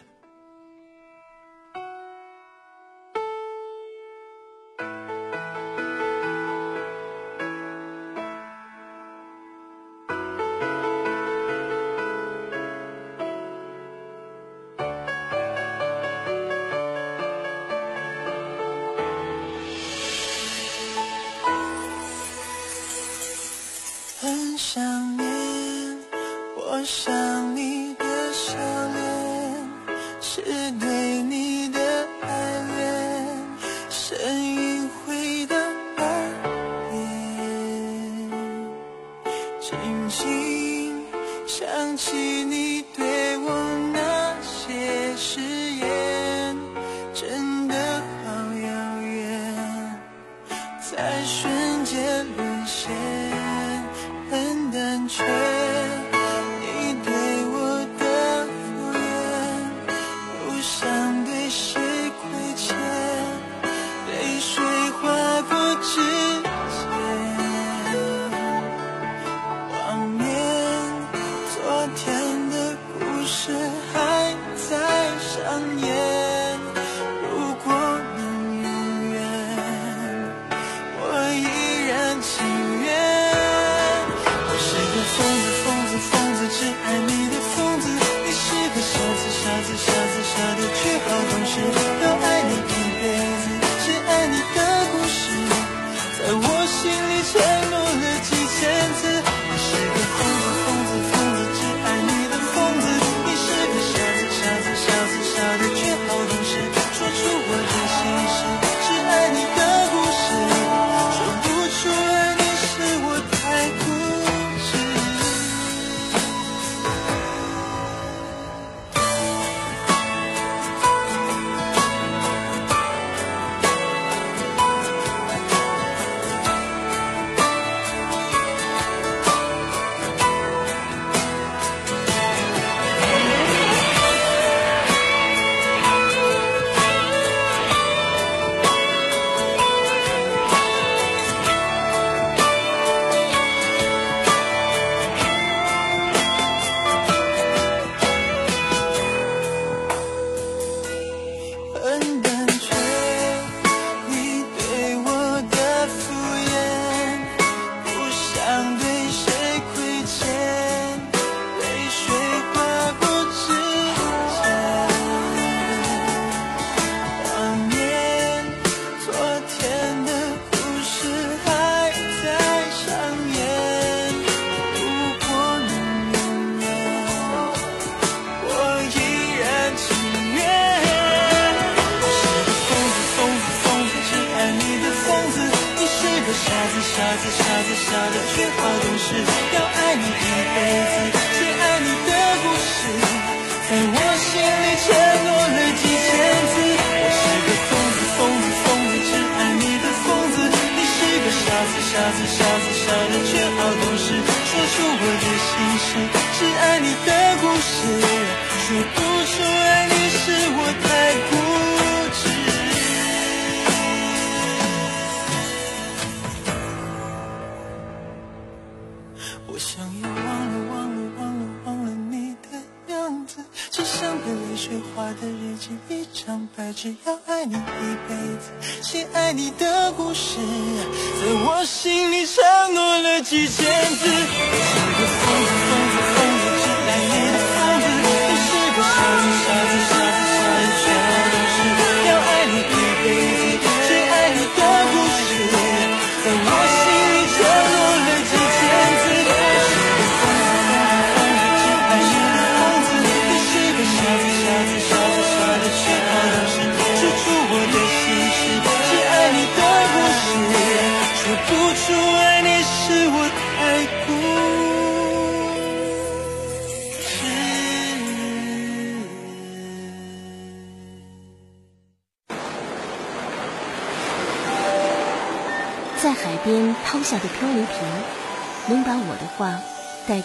只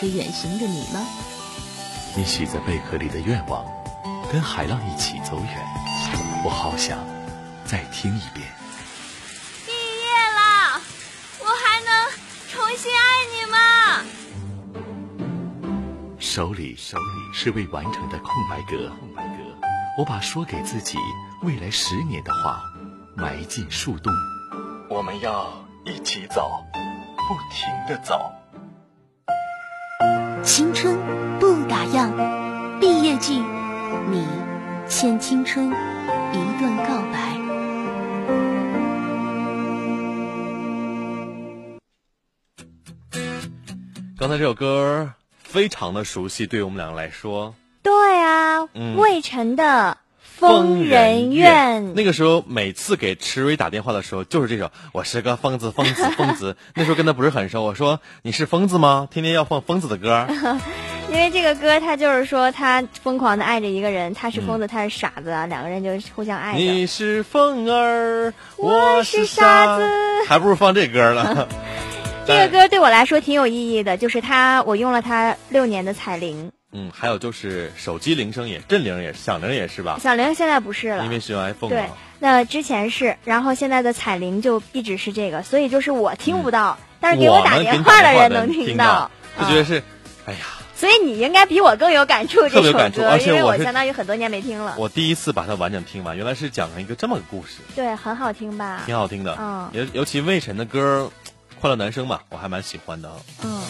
远行的你吗？你许在贝壳里的愿望，跟海浪一起走远，我好想再听一遍。毕业了，我还能重新爱你吗？手里手里是未完成的空白格，空白格，我把说给自己未来十年的话埋进树洞。我们要一起走，不停的走。青春不打烊，毕业季，你欠青春一段告白。刚才这首歌非常的熟悉，对我们两个来说。对啊，嗯、魏晨的。疯人院，那个时候每次给池蕊打电话的时候，就是这首。我是个疯子，疯子，疯子。那时候跟他不是很熟，我说你是疯子吗？天天要放疯子的歌。因为这个歌，他就是说他疯狂的爱着一个人，他是疯子，他是傻子啊，两个人就互相爱着。你是风儿，我是傻子，还不如放这歌了。这个歌对我来说挺有意义的，就是他，我用了他六年的彩铃。嗯，还有就是手机铃声也震铃也响铃也是吧？响铃现在不是了，因为是用 iPhone 对，那之前是，然后现在的彩铃就一直是这个，所以就是我听不到，嗯、但是给我打电话的人能听到，就觉得是，哎呀。所以你应该比我更有感触这首歌，而且因为我相当于很多年没听了。我第一次把它完整听完，原来是讲了一个这么个故事。对，很好听吧？挺好听的，嗯，尤尤其魏晨的歌，《快乐男生》嘛，我还蛮喜欢的。嗯。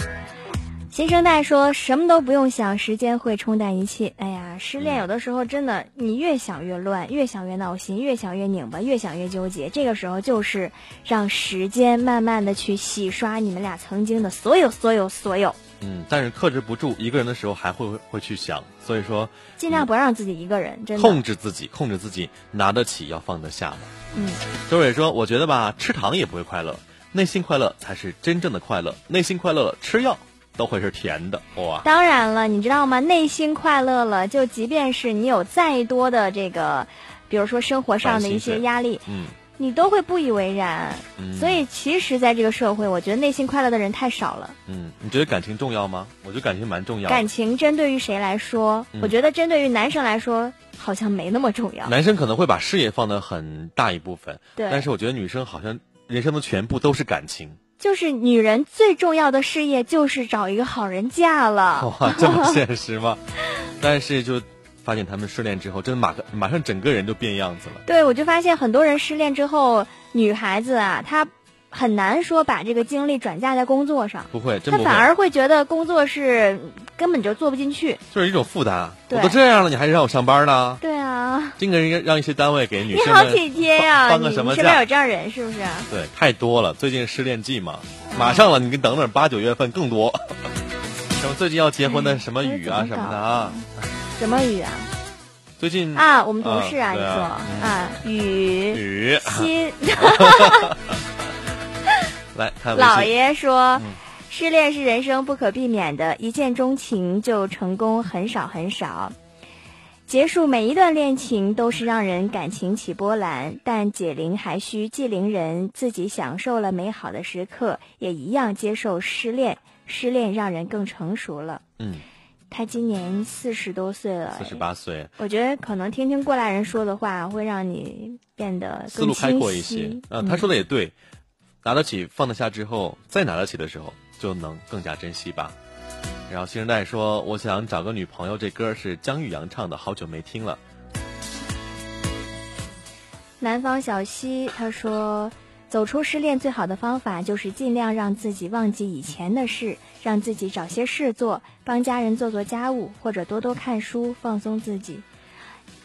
新生代说什么都不用想，时间会冲淡一切。哎呀，失恋有的时候真的，你越想越乱，越想越闹心，越想越拧巴，越想越纠结。这个时候就是让时间慢慢的去洗刷你们俩曾经的所有、所有、所有。嗯，但是克制不住，一个人的时候还会会去想，所以说尽量不让自己一个人，真的控制自己，控制自己，拿得起要放得下嘛。嗯，周蕊说，我觉得吧，吃糖也不会快乐，内心快乐才是真正的快乐，内心快乐了，吃药。都会是甜的哇！当然了，你知道吗？内心快乐了，就即便是你有再多的这个，比如说生活上的一些压力，嗯，你都会不以为然。嗯，所以其实，在这个社会，我觉得内心快乐的人太少了。嗯，你觉得感情重要吗？我觉得感情蛮重要。感情针对于谁来说？嗯、我觉得针对于男生来说，好像没那么重要。男生可能会把事业放得很大一部分，对。但是我觉得女生好像人生的全部都是感情。就是女人最重要的事业就是找一个好人嫁了。哇，这么现实吗？但是就发现他们失恋之后，真的马马上整个人就变样子了。对，我就发现很多人失恋之后，女孩子啊，她很难说把这个精力转嫁在工作上。不会，他反而会觉得工作是根本就做不进去，就是一种负担。我都这样了，你还让我上班呢？对啊，这个应该让一些单位给女生你好体贴呀！放个什么你身边有这样人是不是？对，太多了。最近失恋季嘛，马上了，你等等八九月份更多。什么最近要结婚的什么雨啊什么的啊？什么雨啊？最近啊，我们同事啊，你说啊，雨雨心。来看老爷说。失恋是人生不可避免的，一见钟情就成功很少很少。结束每一段恋情都是让人感情起波澜，但解铃还需系铃人。自己享受了美好的时刻，也一样接受失恋。失恋让人更成熟了。嗯，他今年四十多岁了，四十八岁。我觉得可能听听过来人说的话，会让你变得思路开阔一些。嗯、呃，他说的也对，拿得起放得下之后，再拿得起的时候。就能更加珍惜吧。然后新生代说：“我想找个女朋友。”这歌是姜育阳唱的，好久没听了。南方小溪他说：“走出失恋最好的方法就是尽量让自己忘记以前的事，让自己找些事做，帮家人做做家务，或者多多看书，放松自己。”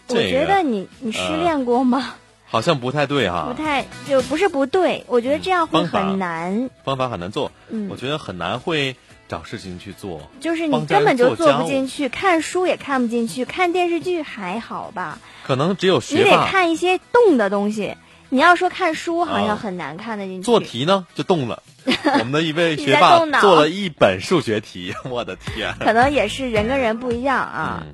我觉得你你失恋过吗？呃、好像不太对哈，不太就不是不对，我觉得这样会很难，嗯、方法很难做。嗯，我觉得很难会找事情去做，就是你根本就做不进去，看书也看不进去，看电视剧还好吧？可能只有学你得看一些动的东西。你要说看书，好像很难看得进去。做题呢就动了，我们的一位学霸做了一本数学题，我的天！可能也是人跟人不一样啊。嗯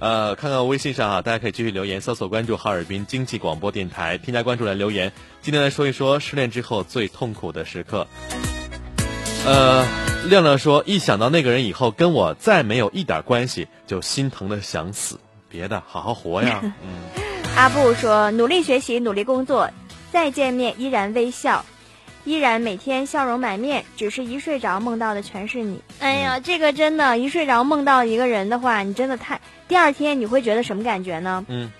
呃，看看微信上啊，大家可以继续留言，搜索关注哈尔滨经济广播电台，添加关注来留言。今天来说一说失恋之后最痛苦的时刻。呃，亮亮说，一想到那个人以后跟我再没有一点关系，就心疼的想死。别的，好好活呀。嗯。阿布说，努力学习，努力工作，再见面依然微笑。依然每天笑容满面，只是一睡着梦到的全是你。哎呀，这个真的，一睡着梦到一个人的话，你真的太……第二天你会觉得什么感觉呢？嗯，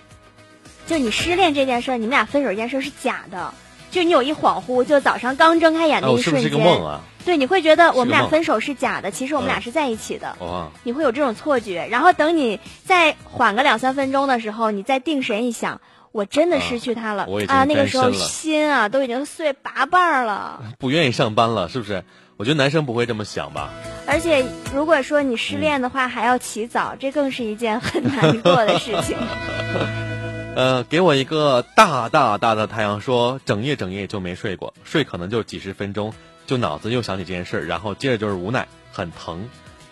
就你失恋这件事儿，你们俩分手这件事儿是假的，就你有一恍惚，就早上刚睁开眼的一瞬间，是个梦啊？对，你会觉得我们俩分手是假的，其实我们俩是在一起的。哦，你会有这种错觉，然后等你再缓个两三分钟的时候，你再定神一想。我真的失去他了啊！那个时候心啊都已经碎八瓣了，不愿意上班了，是不是？我觉得男生不会这么想吧。而且如果说你失恋的话，还要起早，这更是一件很难过的事情。呃，给我一个大大大的太阳，说整夜整夜就没睡过，睡可能就几十分钟，就脑子又想起这件事，然后接着就是无奈，很疼，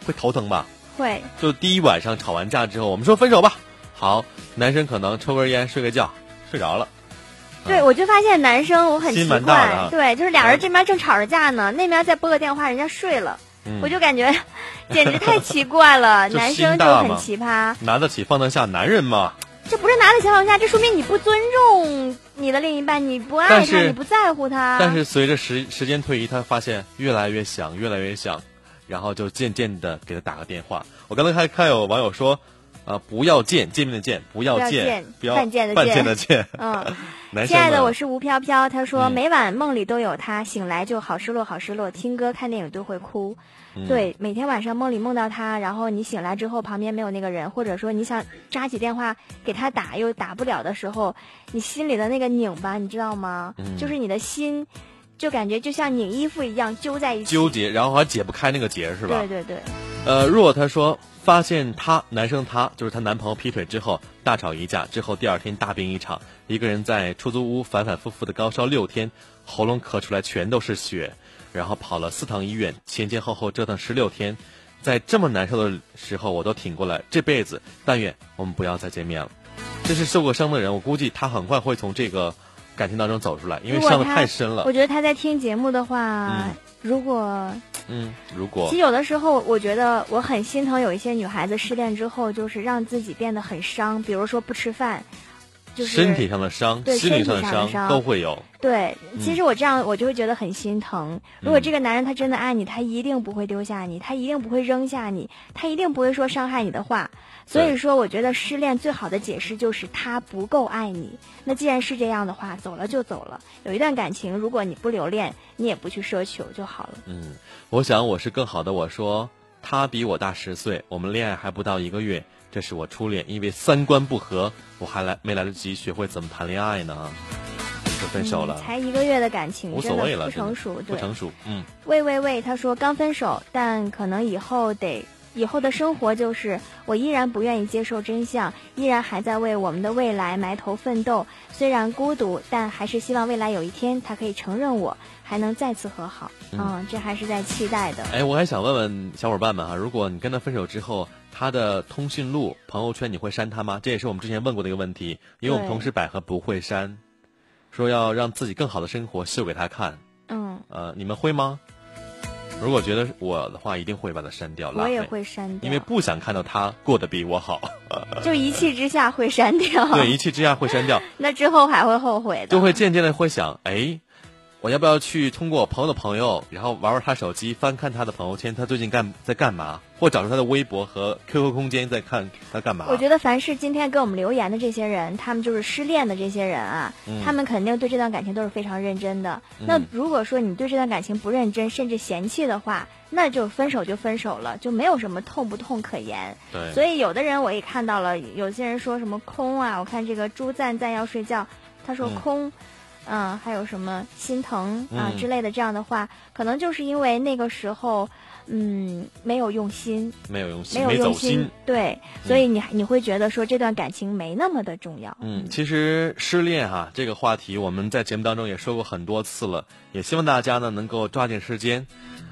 会头疼吧？会。就第一晚上吵完架之后，我们说分手吧。好，男生可能抽根烟，睡个觉，睡着了。对，我就发现男生我很奇怪，对，就是俩人这边正吵着架呢，那边再拨个电话，人家睡了，我就感觉 简直太奇怪了。男生就很奇葩，拿得起放得下，男人嘛。这不是拿得起放得下，这说明你不尊重你的另一半，你不爱他，你不在乎他。但是随着时时间推移，他发现越来越想，越来越想，然后就渐渐的给他打个电话。我刚才还看有网友说。啊！不要见见面的见，不要见，不要犯贱的见的见。嗯，亲爱的，我是吴飘飘。他说每晚梦里都有他，醒来就好失落，好失落。听歌看电影都会哭。对，每天晚上梦里梦到他，然后你醒来之后旁边没有那个人，或者说你想扎起电话给他打又打不了的时候，你心里的那个拧巴，你知道吗？就是你的心，就感觉就像拧衣服一样揪在一起，纠结，然后还解不开那个结，是吧？对对对。呃，若他说。发现他男生他就是她男朋友劈腿之后大吵一架之后第二天大病一场，一个人在出租屋反反复复的高烧六天，喉咙咳出来全都是血，然后跑了四趟医院，前前后后折腾十六天，在这么难受的时候我都挺过来，这辈子但愿我们不要再见面了。这是受过伤的人，我估计他很快会从这个感情当中走出来，因为伤的太深了。我觉得他在听节目的话，如果。嗯，如果其实有的时候，我觉得我很心疼有一些女孩子失恋之后，就是让自己变得很伤，比如说不吃饭，就是身体上的伤，心理上的伤都会有。对，其实我这样我就会觉得很心疼。如果这个男人他真的爱你，他一定不会丢下你，他一定不会扔下你，他一定不会说伤害你的话。所以说，我觉得失恋最好的解释就是他不够爱你。那既然是这样的话，走了就走了。有一段感情，如果你不留恋，你也不去奢求就好了。嗯，我想我是更好的。我说他比我大十岁，我们恋爱还不到一个月，这是我初恋，因为三观不合，我还来没来得及学会怎么谈恋爱呢，就分手了。才一个月的感情，无所谓了，不成熟，不成熟。嗯。喂喂喂，他说刚分手，但可能以后得。以后的生活就是，我依然不愿意接受真相，依然还在为我们的未来埋头奋斗。虽然孤独，但还是希望未来有一天他可以承认我，还能再次和好。嗯，这还是在期待的。哎，我还想问问小伙伴们哈，如果你跟他分手之后，他的通讯录、朋友圈你会删他吗？这也是我们之前问过的一个问题。因为我们同事百合不会删，说要让自己更好的生活秀给他看。嗯。呃，你们会吗？如果觉得我的话，一定会把它删掉。我也会删掉，因为不想看到他过得比我好。就一气之下会删掉。对，一气之下会删掉。那之后还会后悔的。就会渐渐的会想，哎。我要不要去通过我朋友的朋友，然后玩玩他手机，翻看他的朋友圈，他最近干在干嘛？或找出他的微博和 QQ 空间，在看他干嘛？我觉得凡是今天给我们留言的这些人，他们就是失恋的这些人啊，他们肯定对这段感情都是非常认真的。那如果说你对这段感情不认真，甚至嫌弃的话，那就分手就分手了，就没有什么痛不痛可言。对。所以有的人我也看到了，有些人说什么空啊，我看这个朱赞赞要睡觉，他说空。嗯，还有什么心疼啊嗯之类的这样的话，可能就是因为那个时候，嗯，没有用心，没有用心，没有用心，对，所以你你会觉得说这段感情没那么的重要。嗯，其实失恋哈、这个话题我们在节目当中也说过很多次了，也希望大家呢能够抓紧时间，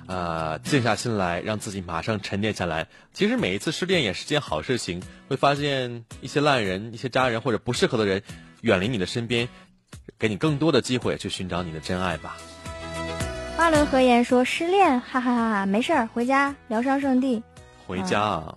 呃，静下心来，让自己马上沉淀下来。其实每一次失恋也是件好事情，会发现一些烂人、一些渣人或者不适合的人远离你的身边，给你更多的机会去寻找你的真爱吧。花轮和言说失恋，哈哈哈哈，没事儿，回家疗伤圣地。回家啊，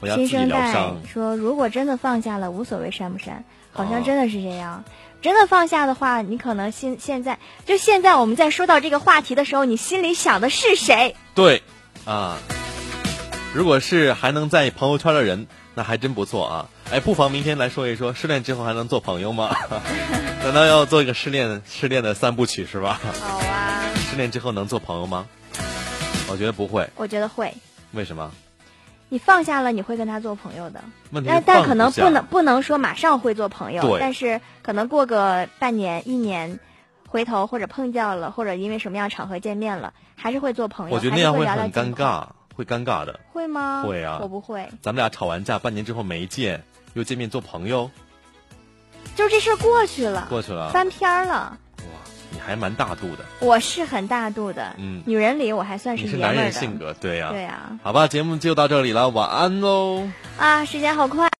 回家自己新生代疗伤。说，如果真的放下了，无所谓删不删，好像哦真的是这样。真的放下的话，你可能现现在就现在我们在说到这个话题的时候，你心里想的是谁？对，啊，如果是还能在朋友圈的人，那还真不错啊。哎，不妨明天来说一说，失恋之后还能做朋友吗？难道要做一个失恋失恋的三部曲是吧？好啊，失恋之后能做朋友吗？我觉得不会，我觉得会。为什么？你放下了，你会跟他做朋友的。问题是但但可能不能不能说马上会做朋友，但是可能过个半年一年，回头或者碰见了，或者因为什么样场合见面了，还是会做朋友。我觉得那样会很尴。尬，会尴尬的。会吗？会啊我不会，咱们俩吵完架，半年之后没见，又见面做朋友，就这事儿过去了，过去了。翻篇儿了。哇，你还蛮大度的，我是很大度的，嗯女人里我还算你是男。人性格，对呀、对呀、好吧，节目就到这里了，晚安喽。啊，时间好快。